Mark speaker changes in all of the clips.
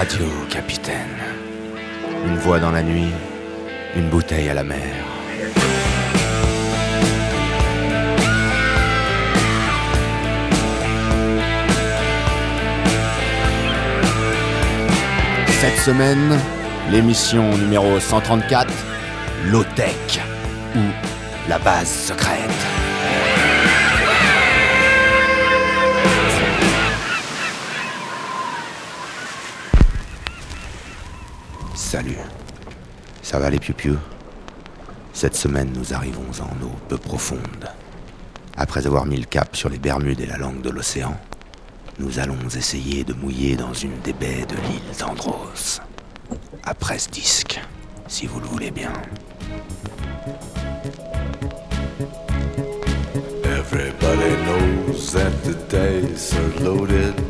Speaker 1: radio, capitaine. Une voix dans la nuit, une bouteille à la mer. Cette semaine, l'émission numéro 134, Low-Tech, ou la base secrète. Salut. Ça va les piou Cette semaine, nous arrivons en eau peu profonde. Après avoir mis le cap sur les Bermudes et la langue de l'océan, nous allons essayer de mouiller dans une des baies de l'île d'Andros. Après ce disque, si vous le voulez bien.
Speaker 2: Everybody knows that the are loaded.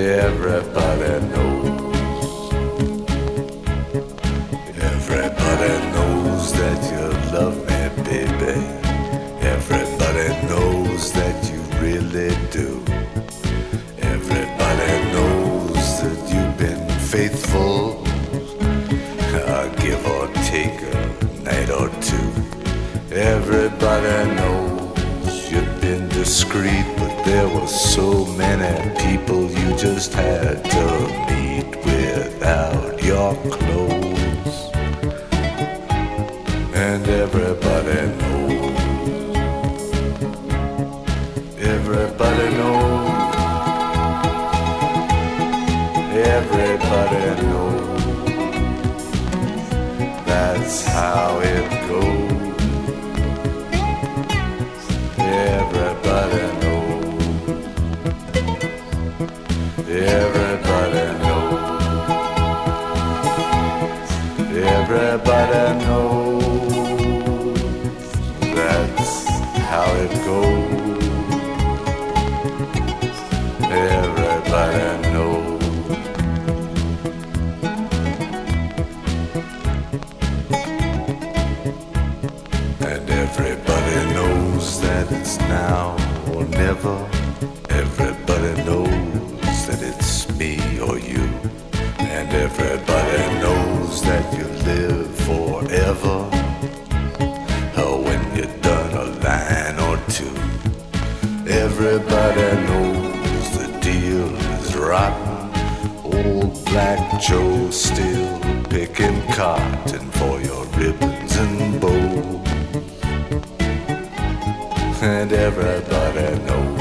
Speaker 2: Everybody knows. Everybody knows that you love me, baby. Everybody knows that you really do. Everybody knows that you've been faithful. Give or take a night or two. Everybody knows you've been discreet, but there were so many people just had to meet without your clothes. And everybody knows. Everybody knows. Everybody knows. That's how it goes. Everybody knows. And everybody knows that it's now or never. Everybody knows that it's me or you. And everybody knows that you live forever. Everybody knows the deal is rotten. Old Black Joe still picking cotton for your ribbons and bows. And everybody knows.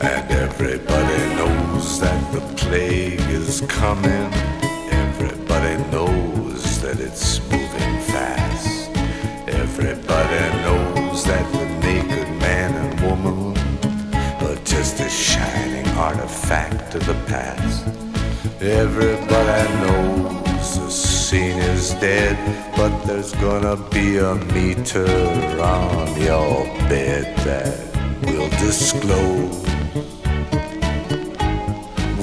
Speaker 2: And everybody knows that the plague is coming. Of the past. Everybody knows the scene is dead, but there's gonna be a meter on your bed that will disclose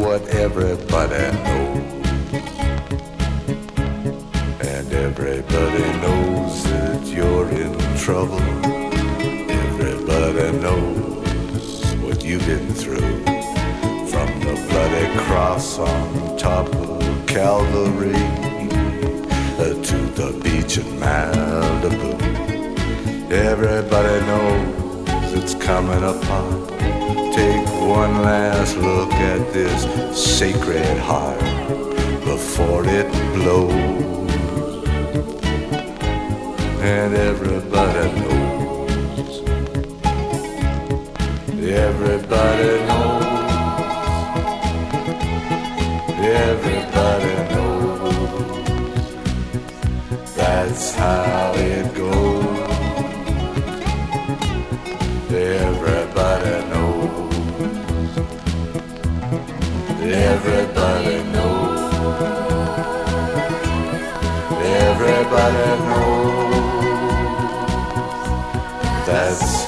Speaker 2: what everybody knows. And everybody knows that you're in trouble. Cross on top of Calvary uh, to the beach in Malibu. Everybody knows it's coming apart. Take one last look at this sacred heart before it blows. And. Everybody knows. Everybody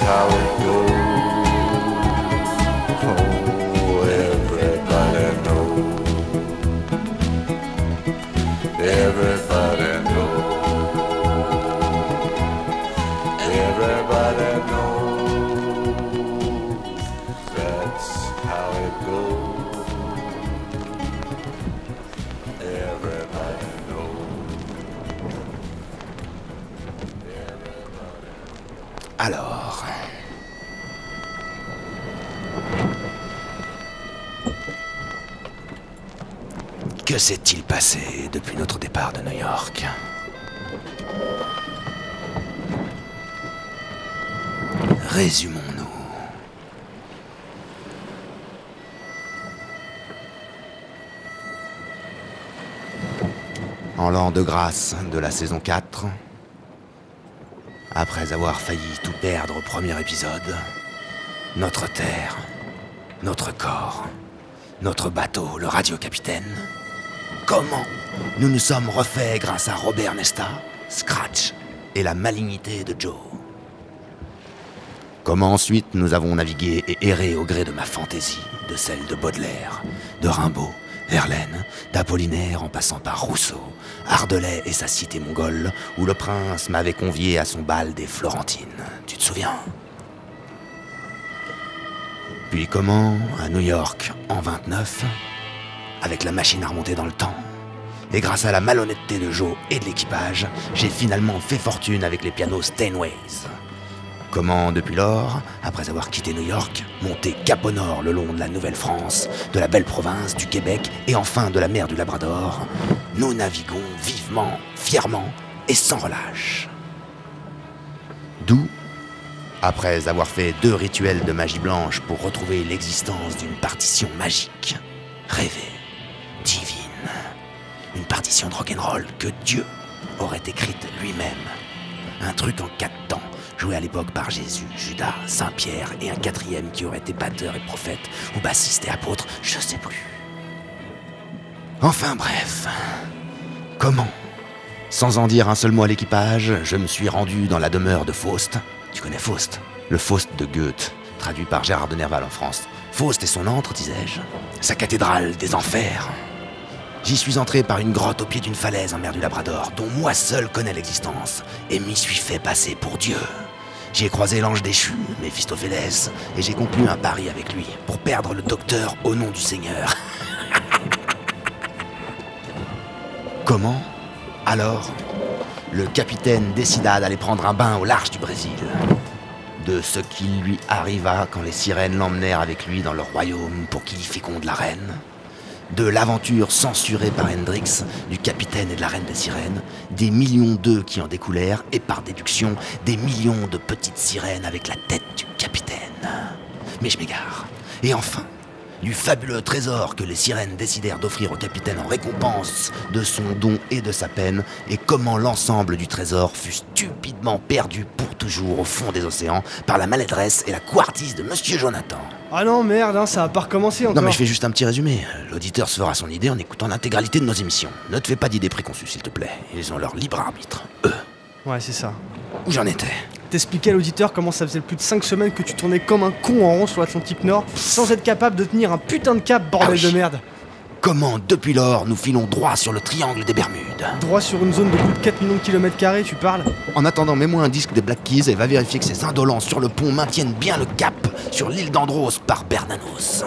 Speaker 1: tower. Depuis notre départ de New York Résumons-nous. En l'an de grâce de la saison 4, après avoir failli tout perdre au premier épisode, notre terre, notre corps, notre bateau, le radio-capitaine, comment nous nous sommes refaits grâce à Robert Nesta, Scratch et la malignité de Joe. Comment ensuite nous avons navigué et erré au gré de ma fantaisie, de celle de Baudelaire, de Rimbaud, Verlaine, d'Apollinaire en passant par Rousseau, Ardelais et sa cité mongole, où le prince m'avait convié à son bal des Florentines. Tu te souviens? Puis comment, à New York, en 29, avec la machine à remonter dans le temps, et grâce à la malhonnêteté de Joe et de l'équipage, j'ai finalement fait fortune avec les pianos Steinways. Comment, depuis lors, après avoir quitté New York, monter cap au nord le long de la Nouvelle-France, de la belle province du Québec et enfin de la mer du Labrador, nous naviguons vivement, fièrement et sans relâche. D'où, après avoir fait deux rituels de magie blanche pour retrouver l'existence d'une partition magique, rêvée, divine, une partition de rock'n'roll que Dieu aurait écrite lui-même, un truc en quatre temps, joué à l'époque par Jésus, Judas, Saint-Pierre et un quatrième qui aurait été batteur et prophète, ou bassiste et apôtre, je sais plus. Enfin bref, comment? Sans en dire un seul mot à l'équipage, je me suis rendu dans la demeure de Faust. Tu connais Faust? Le Faust de Goethe, traduit par Gérard de Nerval en France. Faust et son antre, disais-je. Sa cathédrale des enfers. J'y suis entré par une grotte au pied d'une falaise en mer du Labrador, dont moi seul connais l'existence, et m'y suis fait passer pour Dieu. J'y ai croisé l'ange déchu, Méphistophélès, et j'ai conclu un pari avec lui, pour perdre le docteur au nom du Seigneur. Comment Alors, le capitaine décida d'aller prendre un bain au large du Brésil. De ce qui lui arriva quand les sirènes l'emmenèrent avec lui dans leur royaume pour qu'il y féconde la reine de l'aventure censurée par Hendrix, du capitaine et de la reine des sirènes, des millions d'œufs qui en découlèrent, et par déduction, des millions de petites sirènes avec la tête du capitaine. Mais je m'égare. Et enfin, du fabuleux trésor que les sirènes décidèrent d'offrir au capitaine en récompense de son don et de sa peine, et comment l'ensemble du trésor fut stupidement perdu pour toujours au fond des océans par la maladresse et la couardise de Monsieur Jonathan.
Speaker 3: Ah non, merde, hein, ça va pas recommencer encore.
Speaker 1: Non mais je fais juste un petit résumé. L'auditeur se fera son idée en écoutant l'intégralité de nos émissions. Ne te fais pas d'idées préconçues, s'il te plaît. Ils ont leur libre arbitre. Eux.
Speaker 3: Ouais, c'est ça.
Speaker 1: Où j'en étais?
Speaker 3: T'expliquais à l'auditeur comment ça faisait plus de 5 semaines que tu tournais comme un con en rond sur l'Atlantique Nord, sans être capable de tenir un putain de cap, bordel
Speaker 1: Ah oui.
Speaker 3: de merde.
Speaker 1: Comment, depuis lors, nous filons droit sur le triangle des Bermudes
Speaker 3: Droit sur une zone de plus de 4 millions de kilomètres carrés, tu parles?
Speaker 1: En attendant, mets-moi un disque des Black Keys et va vérifier que ces indolents sur le pont maintiennent bien le cap sur l'île d'Andros par Bernanos.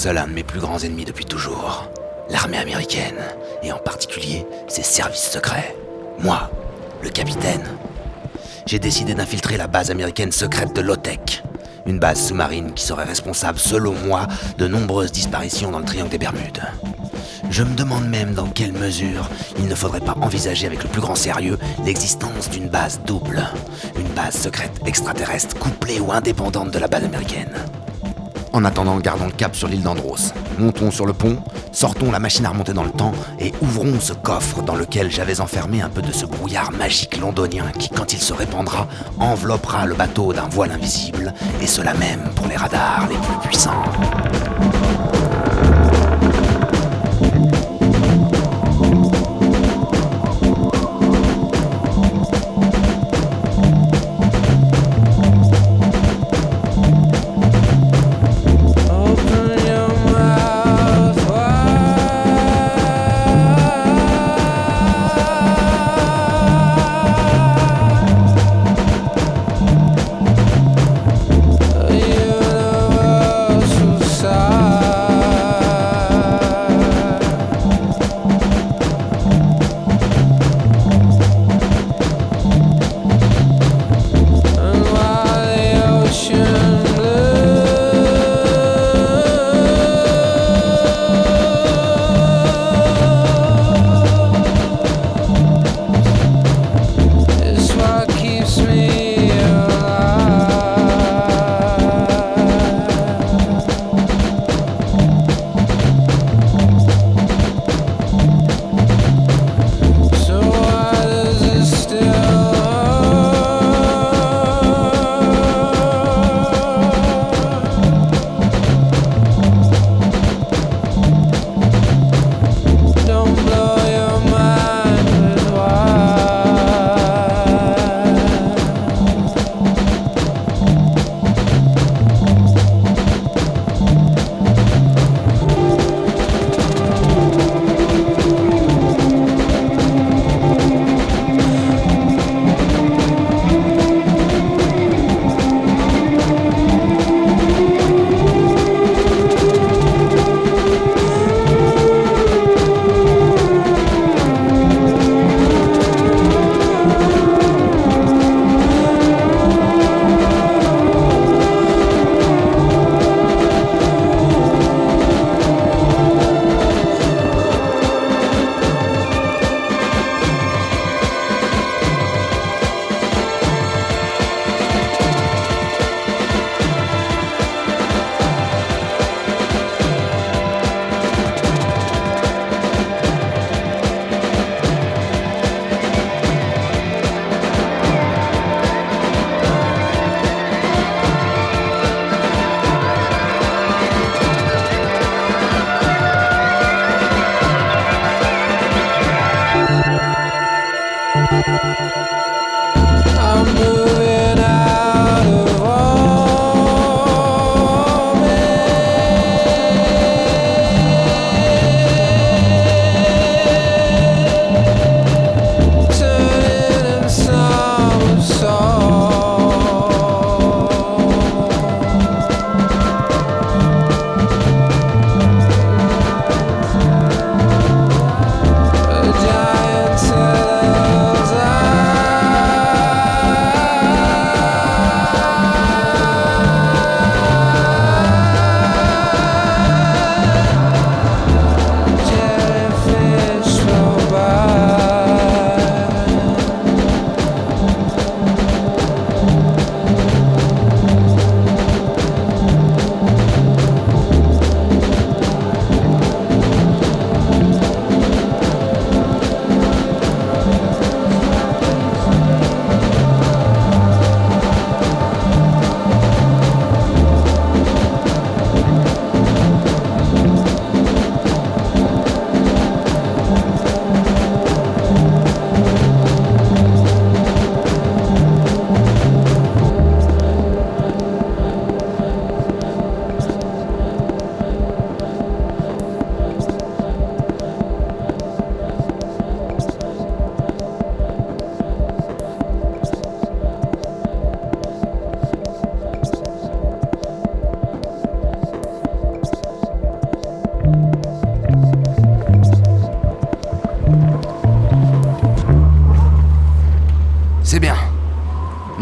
Speaker 1: Seul un de mes plus grands ennemis depuis toujours. L'armée américaine, et en particulier ses services secrets. Moi, le capitaine. J'ai décidé d'infiltrer la base américaine secrète de l'OTEC. Une base sous-marine qui serait responsable, selon moi, de nombreuses disparitions dans le triangle des Bermudes. Je me demande même dans quelle mesure il ne faudrait pas envisager avec le plus grand sérieux l'existence d'une base double. Une base secrète extraterrestre couplée ou indépendante de la base américaine. En attendant, gardons le cap sur l'île d'Andros. Montons sur le pont, sortons la machine à remonter dans le temps et ouvrons ce coffre dans lequel j'avais enfermé un peu de ce brouillard magique londonien qui, quand il se répandra, enveloppera le bateau d'un voile invisible, et cela même pour les radars les plus puissants.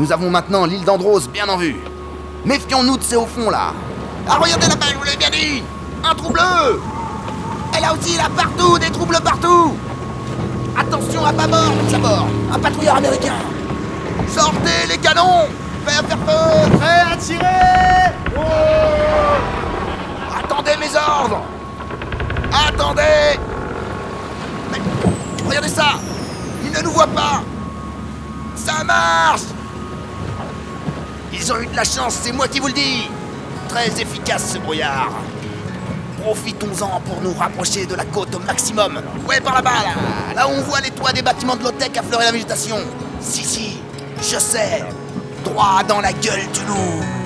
Speaker 4: Nous avons maintenant l'île d'Andros bien en vue. Méfions-nous de ces hauts fonds là. Ah, regardez là-bas, je vous l'avais bien dit. Un trou bleu. Et là aussi, là, partout, des trous bleus partout. Attention à bâbord, à bord Un patrouilleur américain. Sortez les canons. Prêt à faire feu.
Speaker 3: Prêt à tirer.
Speaker 4: Attendez mes ordres. Attendez. Regardez ça. Ils ne nous voient pas. Ça marche Ils ont eu de la chance, c'est moi qui vous le dis. Très efficace ce brouillard. Profitons-en pour nous rapprocher de la côte au maximum. Ouais, par là-bas, là. Là où on voit les toits des bâtiments de l'Otec affleurer la végétation. Si, si, je sais. Droit dans la gueule du loup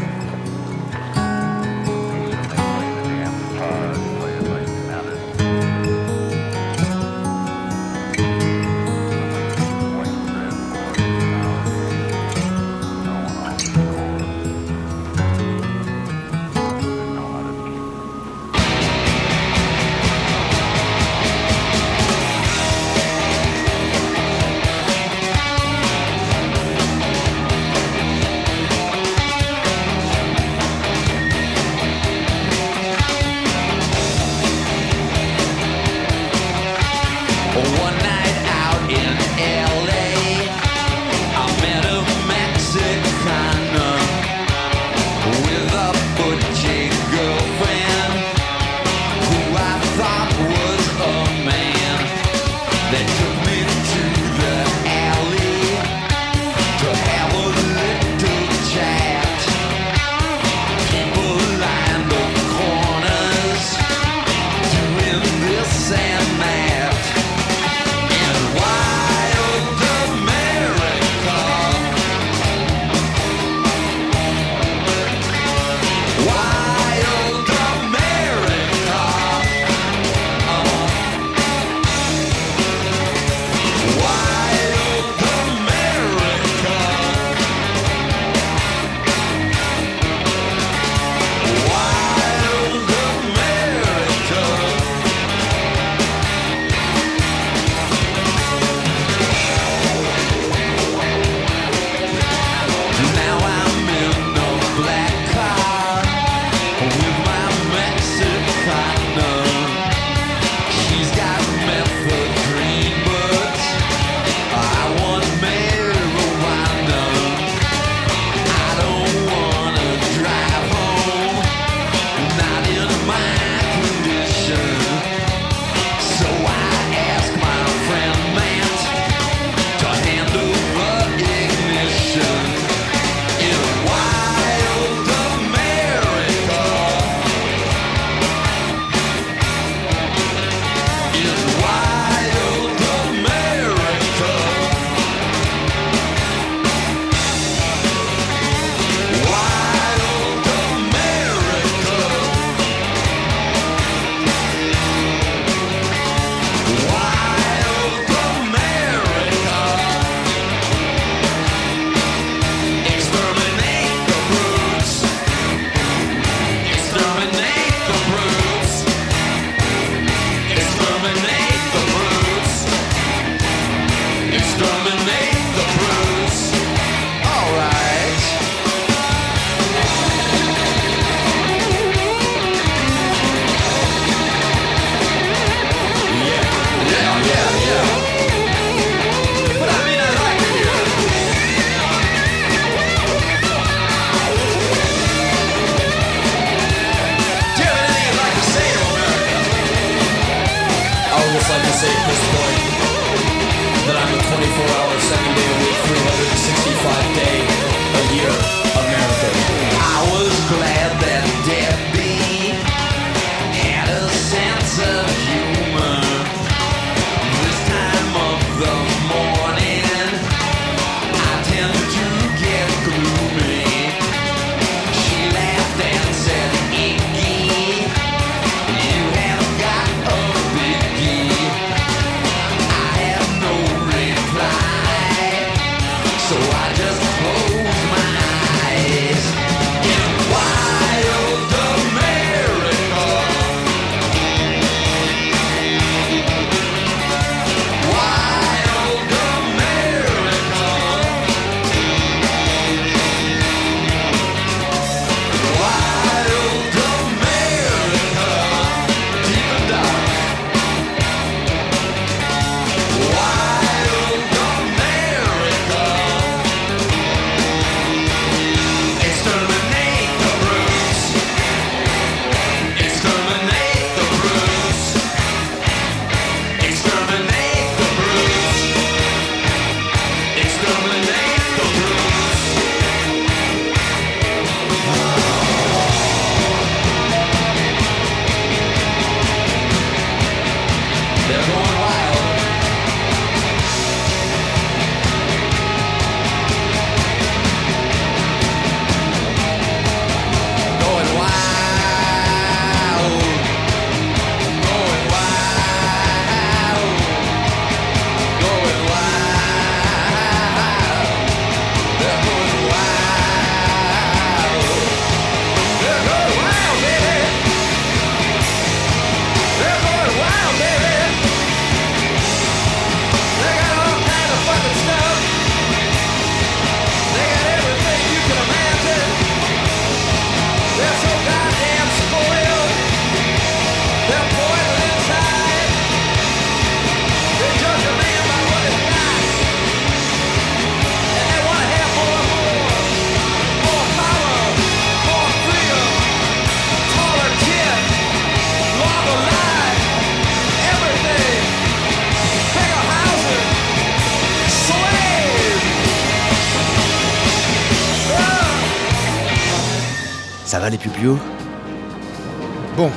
Speaker 1: Bon,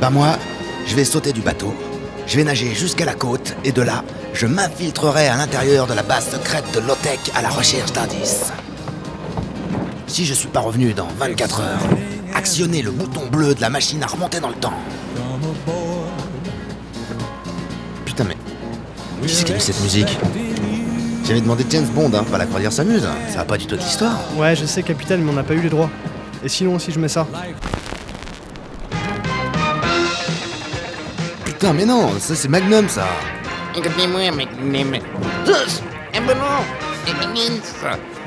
Speaker 1: bah moi, je vais sauter du bateau, je vais nager jusqu'à la côte, et de là, je m'infiltrerai à l'intérieur de la base secrète de Lotec à la recherche d'indices. Si je suis pas revenu dans 24 heures, actionnez le bouton bleu de la machine à remonter dans le temps. Putain mais... Qui c'est qui a mis cette musique? J'avais demandé James Bond, hein, pas la croisière s'amuse. Ça va pas du tout de l'histoire.
Speaker 3: Ouais, je sais, capitaine, mais on n'a pas eu les droits. Et sinon, si je mets ça
Speaker 1: Putain mais non, ça c'est Magnum ça.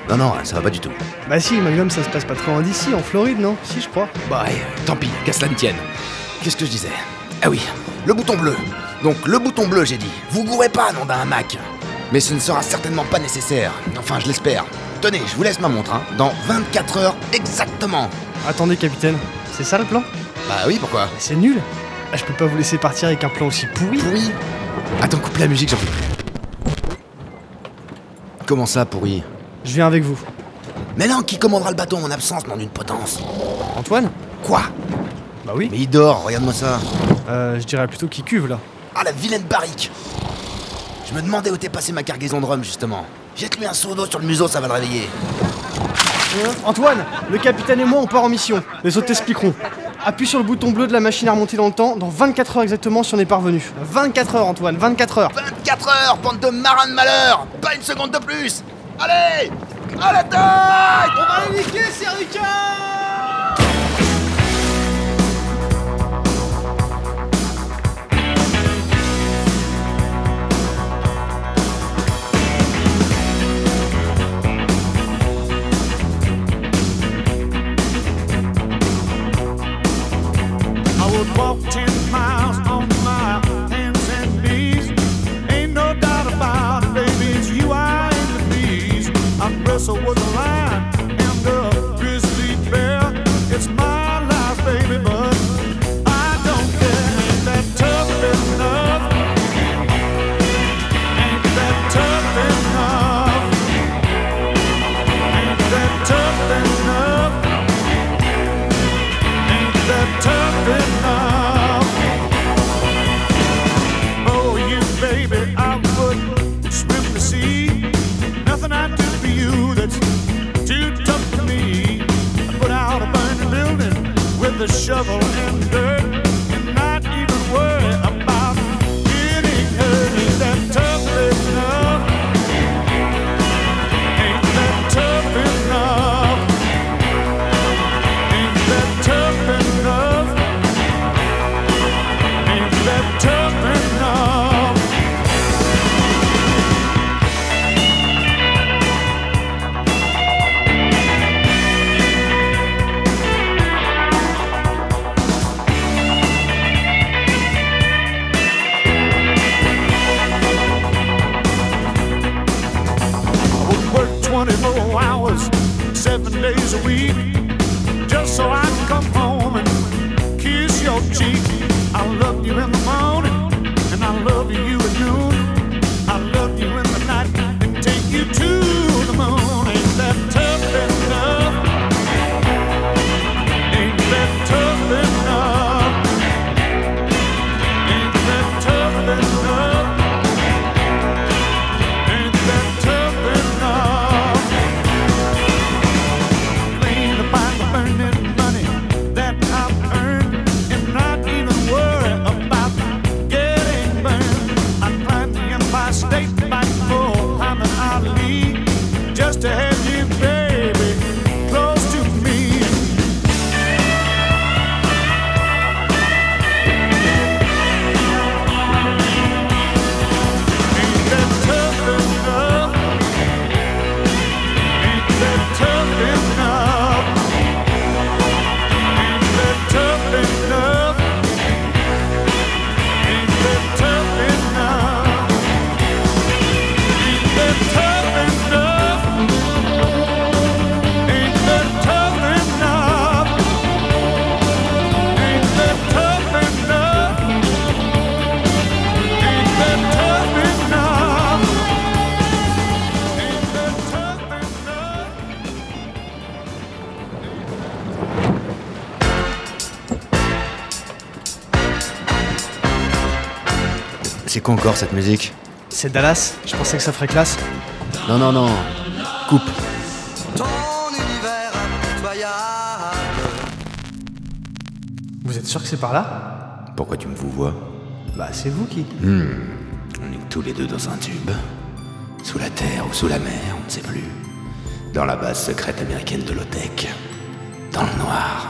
Speaker 1: Non non, ça va pas du tout.
Speaker 3: Bah si, Magnum, ça se passe pas trop loin d'ici, en Floride, non Si, je crois.
Speaker 1: Bah ouais, tant pis, qu'à cela ne tienne. Qu'est-ce que je disais Ah oui, le bouton bleu. Donc le bouton bleu, j'ai dit. Vous gourrez pas, nom d'un Mac. Mais ce ne sera certainement pas nécessaire. Enfin, je l'espère. Tenez, je vous laisse ma montre, hein. Dans 24 heures exactement.
Speaker 3: Attendez, capitaine, c'est ça le plan?
Speaker 1: Bah oui, pourquoi?
Speaker 3: C'est nul Ah, Je peux pas vous laisser partir avec un plan aussi pourri.
Speaker 1: Pourri? Attends, coupe la musique, j'en peux plus. Comment ça, pourri?
Speaker 3: Je viens avec vous.
Speaker 1: Mais non, qui commandera le bateau en absence, nom d'une potence
Speaker 3: Antoine?
Speaker 1: Quoi?
Speaker 3: Bah oui.
Speaker 1: Mais il dort, regarde-moi ça.
Speaker 3: Euh, je dirais plutôt qu'il cuve, là.
Speaker 1: Ah, la vilaine barrique Je me demandais où était passée ma cargaison de rhum, justement. Jette-lui un seau d'eau sur le museau, ça va le réveiller.
Speaker 3: Antoine, le capitaine et moi, on part en mission. Les autres t'expliqueront. Appuie sur le bouton bleu de la machine à remonter dans le temps, dans 24 heures exactement si on est parvenu. 24 heures, Antoine, 24 heures.
Speaker 1: 24 heures, bande de marins de malheur Pas une seconde de plus Allez À la taille
Speaker 3: On va les niquer, ces
Speaker 1: quoi encore cette musique
Speaker 3: C'est Dallas, je pensais que ça ferait classe.
Speaker 1: Non, non, non. Coupe.
Speaker 5: Ton univers impitoyable.
Speaker 3: Vous êtes sûr que c'est par là?
Speaker 1: Pourquoi tu me vous vois?
Speaker 3: Bah c'est vous qui.
Speaker 1: On est tous les deux dans un tube. Sous la terre ou sous la mer, on ne sait plus. Dans la base secrète américaine de l'OTEC. Dans le noir.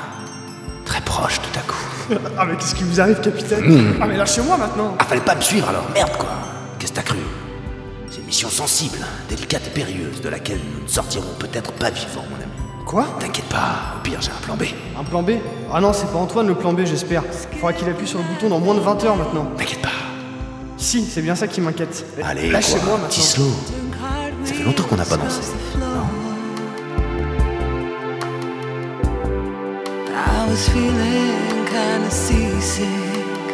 Speaker 1: Très proche tout à coup.
Speaker 3: Ah mais qu'est-ce qui vous arrive capitaine Ah mais lâchez-moi maintenant
Speaker 1: Ah, fallait pas me suivre alors, merde quoi Qu'est-ce que t'as cru? C'est une mission sensible, délicate et périlleuse, de laquelle nous ne sortirons peut-être pas vivants, mon ami.
Speaker 3: Quoi?
Speaker 1: T'inquiète pas, au pire j'ai un plan B.
Speaker 3: Un plan B? Ah non, c'est pas Antoine le plan B, j'espère. Faudra qu'il appuie sur le bouton dans moins de 20 heures maintenant.
Speaker 1: T'inquiète pas.
Speaker 3: Si, c'est bien ça qui m'inquiète.
Speaker 1: Allez,
Speaker 3: lâchez-moi maintenant.
Speaker 1: petit slow. Ça fait longtemps qu'on n'a pas dansé.
Speaker 6: Was feeling kinda seasick.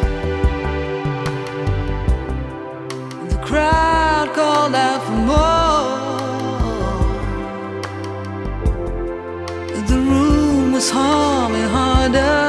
Speaker 6: The crowd called out for more. The room was humming harder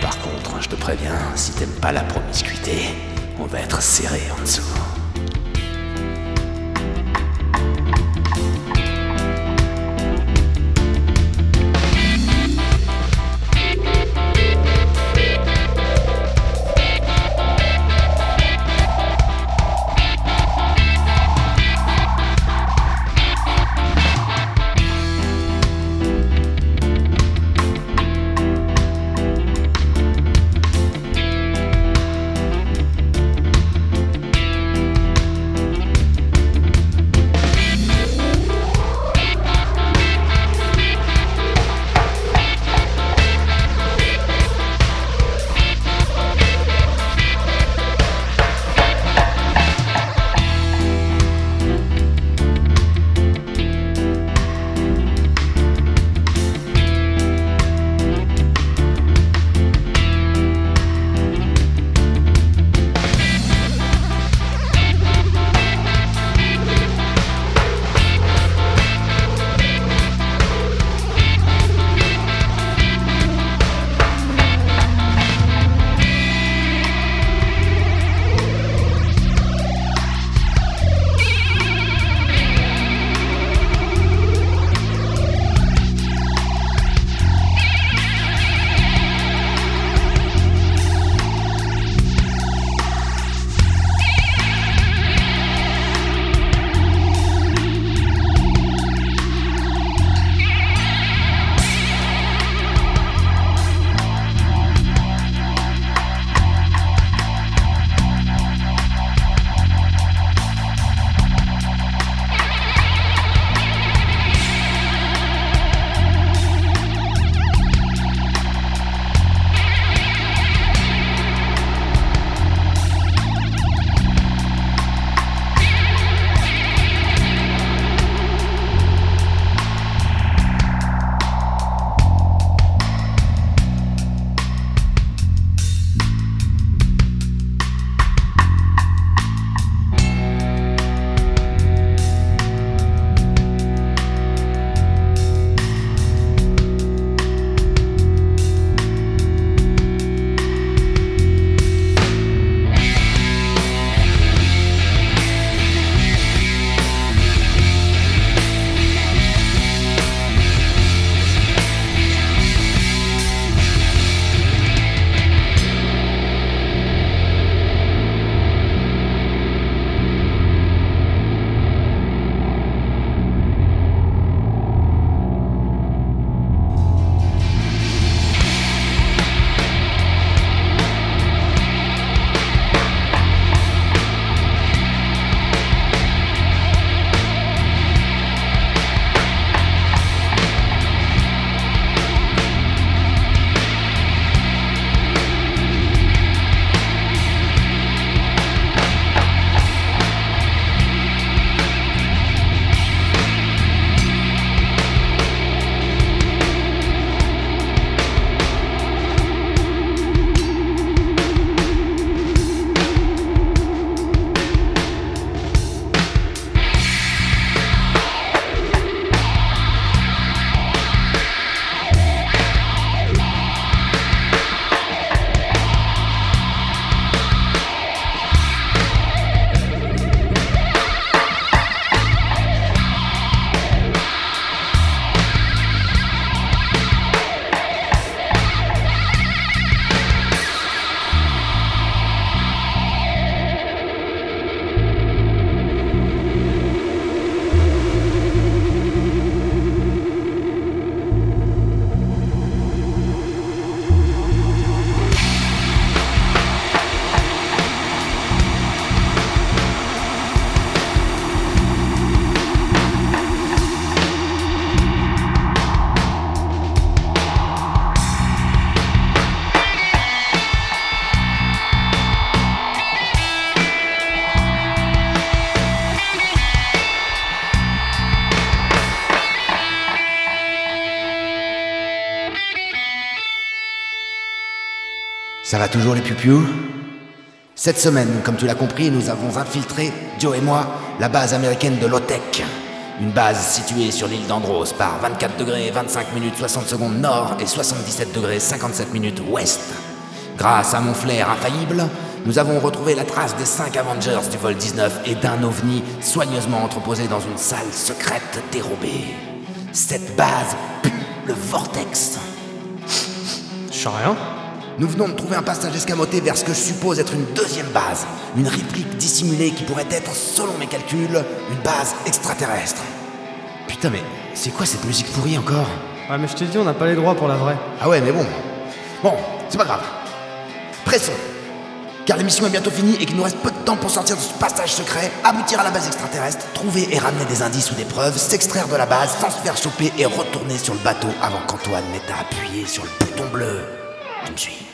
Speaker 1: Par contre, je te préviens, si t'aimes pas la promiscuité, on va être serré en dessous. Ça va toujours les pupiou Cette semaine, comme tu l'as compris, nous avons infiltré, Joe et moi, la base américaine de Lotec. Une base située sur l'île d'Andros par 24 degrés 25 minutes 60 secondes nord et 77 degrés 57 minutes ouest. Grâce à mon flair infaillible, nous avons retrouvé la trace des 5 Avengers du vol 19 et d'un ovni soigneusement entreposé dans une salle secrète dérobée. Cette base pue le vortex.
Speaker 3: Je sais rien.
Speaker 1: Nous venons de trouver un passage escamoté vers ce que je suppose être une deuxième base. Une réplique dissimulée qui pourrait être, selon mes calculs, une base extraterrestre. Putain, mais c'est quoi cette musique pourrie encore?
Speaker 3: Ouais, mais je t'ai dit, on n'a pas les droits pour la vraie.
Speaker 1: Ah ouais, mais bon. Bon, c'est pas grave. Pressons. Car l'émission est bientôt finie et qu'il nous reste peu de temps pour sortir de ce passage secret, aboutir à la base extraterrestre, trouver et ramener des indices ou des preuves, s'extraire de la base sans se faire choper et retourner sur le bateau avant qu'Antoine n'ait à appuyer sur le bouton bleu. Tu me suis.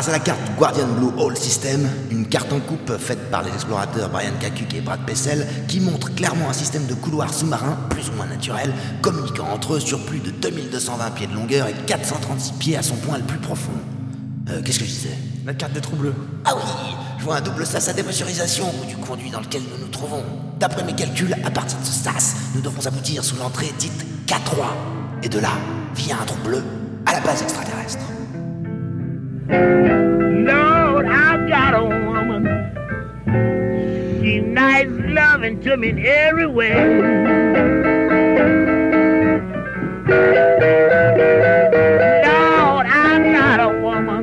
Speaker 1: Grâce à la carte Guardian Blue Hole System, une carte en coupe faite par les explorateurs Brian Kakuk et Brad Pessel, qui montre clairement un système de couloirs sous-marins, plus ou moins naturel, communiquant entre eux sur plus de 2220 pieds de longueur et 436 pieds à son point le plus profond. Euh, Qu'est-ce que je disais?
Speaker 3: La carte des trous bleus.
Speaker 1: Ah oui, je vois un double sas à dépressurisation au bout du conduit dans lequel nous nous trouvons. D'après mes calculs, à partir de ce sas, nous devrons aboutir sous l'entrée dite K3. Et de là, via un trou bleu, à la base extraterrestre.
Speaker 7: Lord, I've got a woman. She nice loving to me in every way. Lord, got a woman.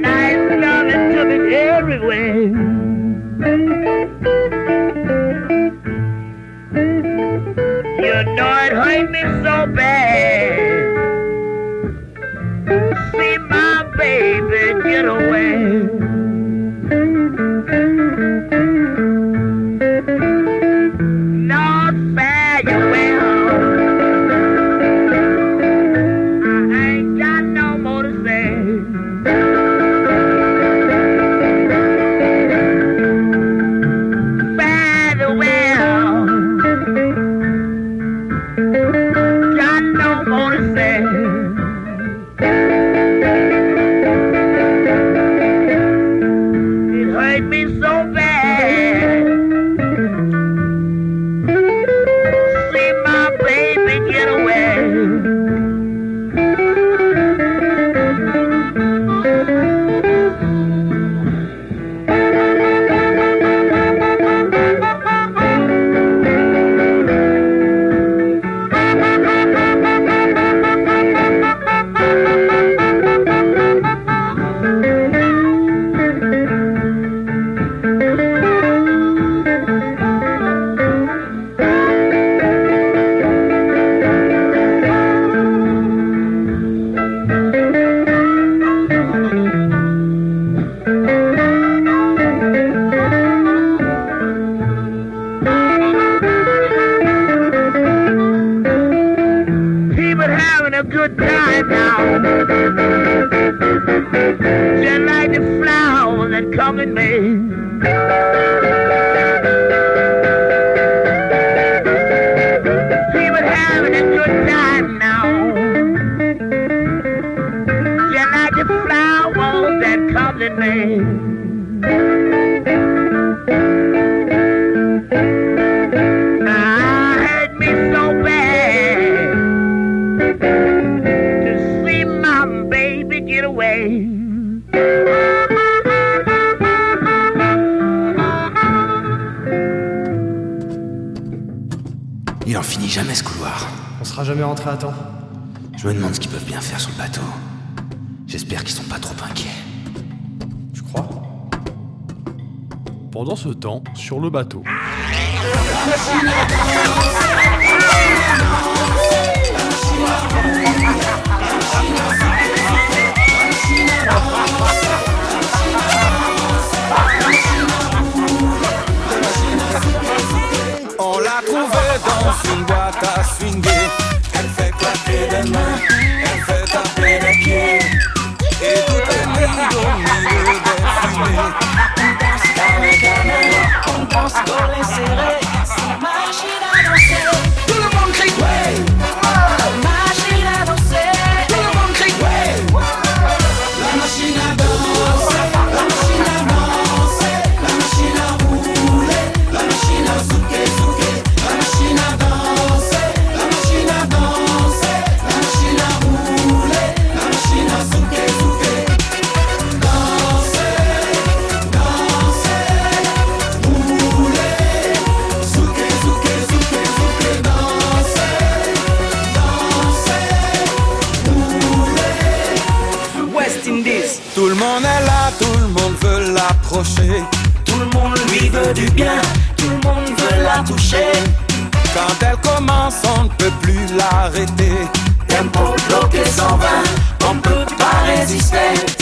Speaker 7: Nice loving to me every way. You know it hurt me so bad. get away.
Speaker 1: ce
Speaker 3: temps
Speaker 1: sur le bateau.
Speaker 8: On l'a trouvée dans une boîte à swinguer. Elle fait claquer des mains, elle fait taper des pieds. Et toutes les nuits au milieu.
Speaker 6: On pense qu'on les serrer, c'est machine à. Tout le monde crie, ouais! lui veut du bien, tout le monde veut la toucher.
Speaker 8: Quand elle commence, on ne peut plus l'arrêter.
Speaker 6: Tempo bloqué 120, on ne peut pas résister.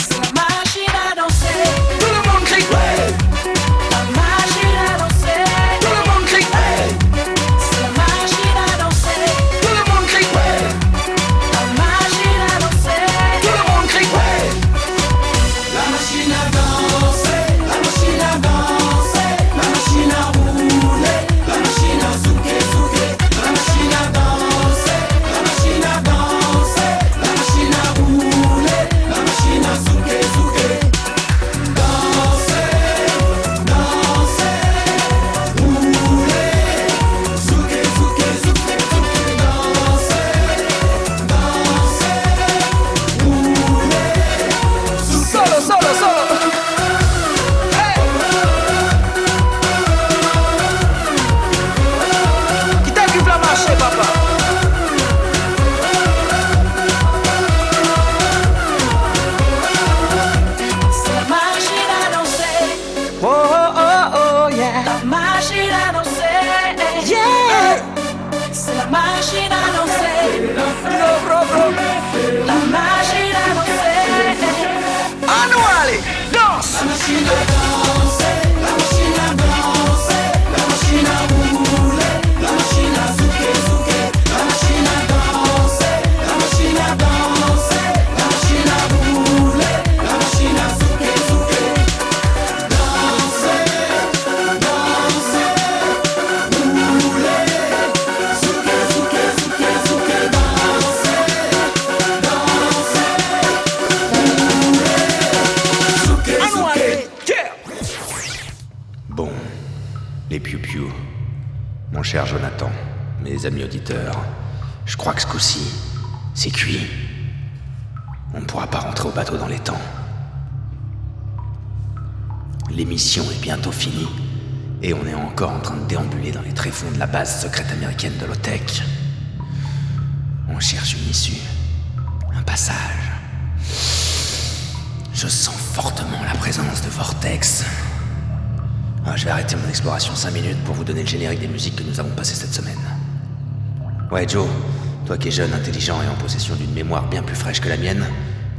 Speaker 8: Qui
Speaker 1: es jeune, intelligent et en possession d'une mémoire bien plus fraîche que la mienne,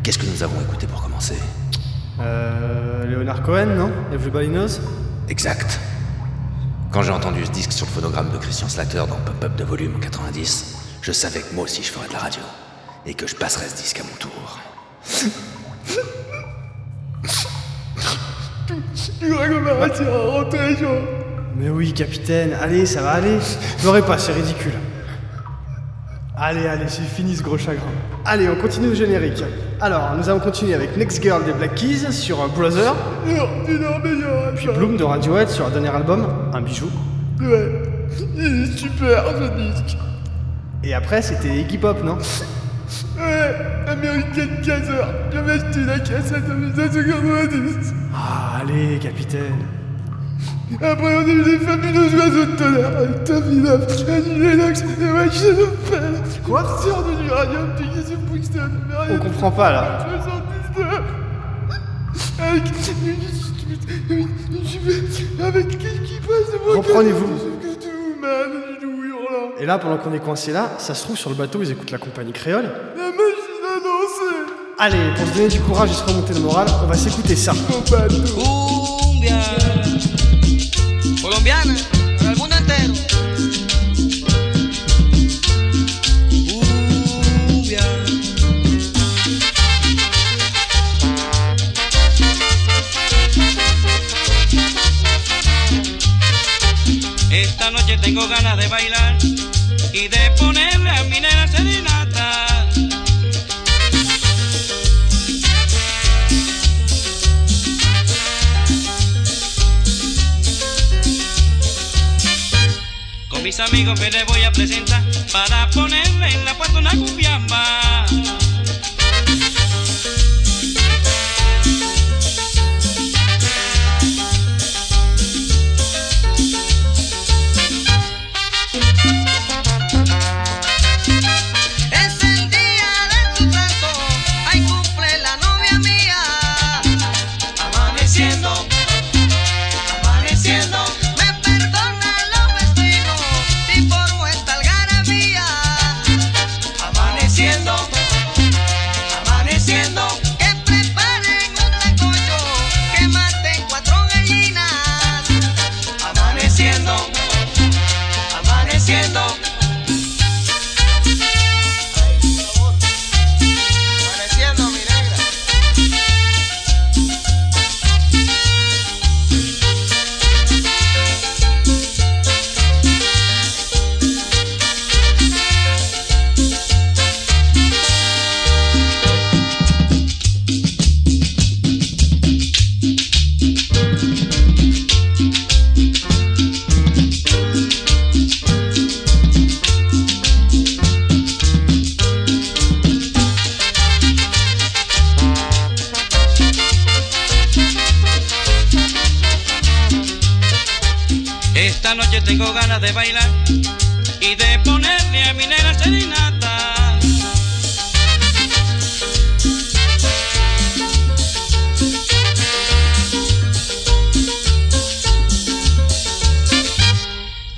Speaker 1: qu'est-ce que nous avons écouté pour commencer?
Speaker 3: Euh. Leonard Cohen, non? Everybody Knows?
Speaker 1: Exact. Quand j'ai entendu ce disque sur le phonogramme de Christian Slater dans Pop-Up de volume 90, je savais que moi aussi je ferais de la radio. Et que je passerais ce disque à mon tour.
Speaker 3: Mais oui, capitaine, allez, ça va aller. N'aurais pas, c'est ridicule. Allez, allez, c'est fini ce gros chagrin. Allez, on continue au générique. Alors, nous allons continuer avec Next Girl des Black Keys sur Brother, puis Bloom de Radiohead sur leur dernier album, Un bijou.
Speaker 9: Ouais. Il est super ce disque.
Speaker 3: Et après, c'était Iggy Pop, non?
Speaker 9: Ouais, American Kaiser. J'avais acheté la cassette en 1990.
Speaker 3: Ah, allez, capitaine.
Speaker 9: Après, on a eu les fabuleux oiseaux de tonnerre avec Taffy Duff, Annie Lennox et Mike Shadowfell.
Speaker 3: Quoi
Speaker 9: Sœur de l'uranium, Peggy Sue Brixton,
Speaker 3: On comprend pas là.
Speaker 9: 79. Avec. Avec qui qui passe de moi
Speaker 3: Reprenez-vous. Et là, pendant qu'on est coincé là, ça se trouve sur le bateau, ils écoutent la compagnie créole.
Speaker 9: La machine à danser.
Speaker 3: Allez, pour se donner du courage et se remonter le moral, on va s'écouter ça.
Speaker 9: Mon bateau.
Speaker 10: Colombiana para el mundo entero. Esta noche tengo ganas de bailar y de ponerle a mi nena serenata. Mis amigos que les voy a presentar para ponerle en la puerta una cumbiamba.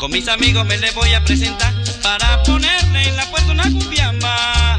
Speaker 10: Con mis amigos me le voy a presentar para ponerle en la puerta una cumbiamba.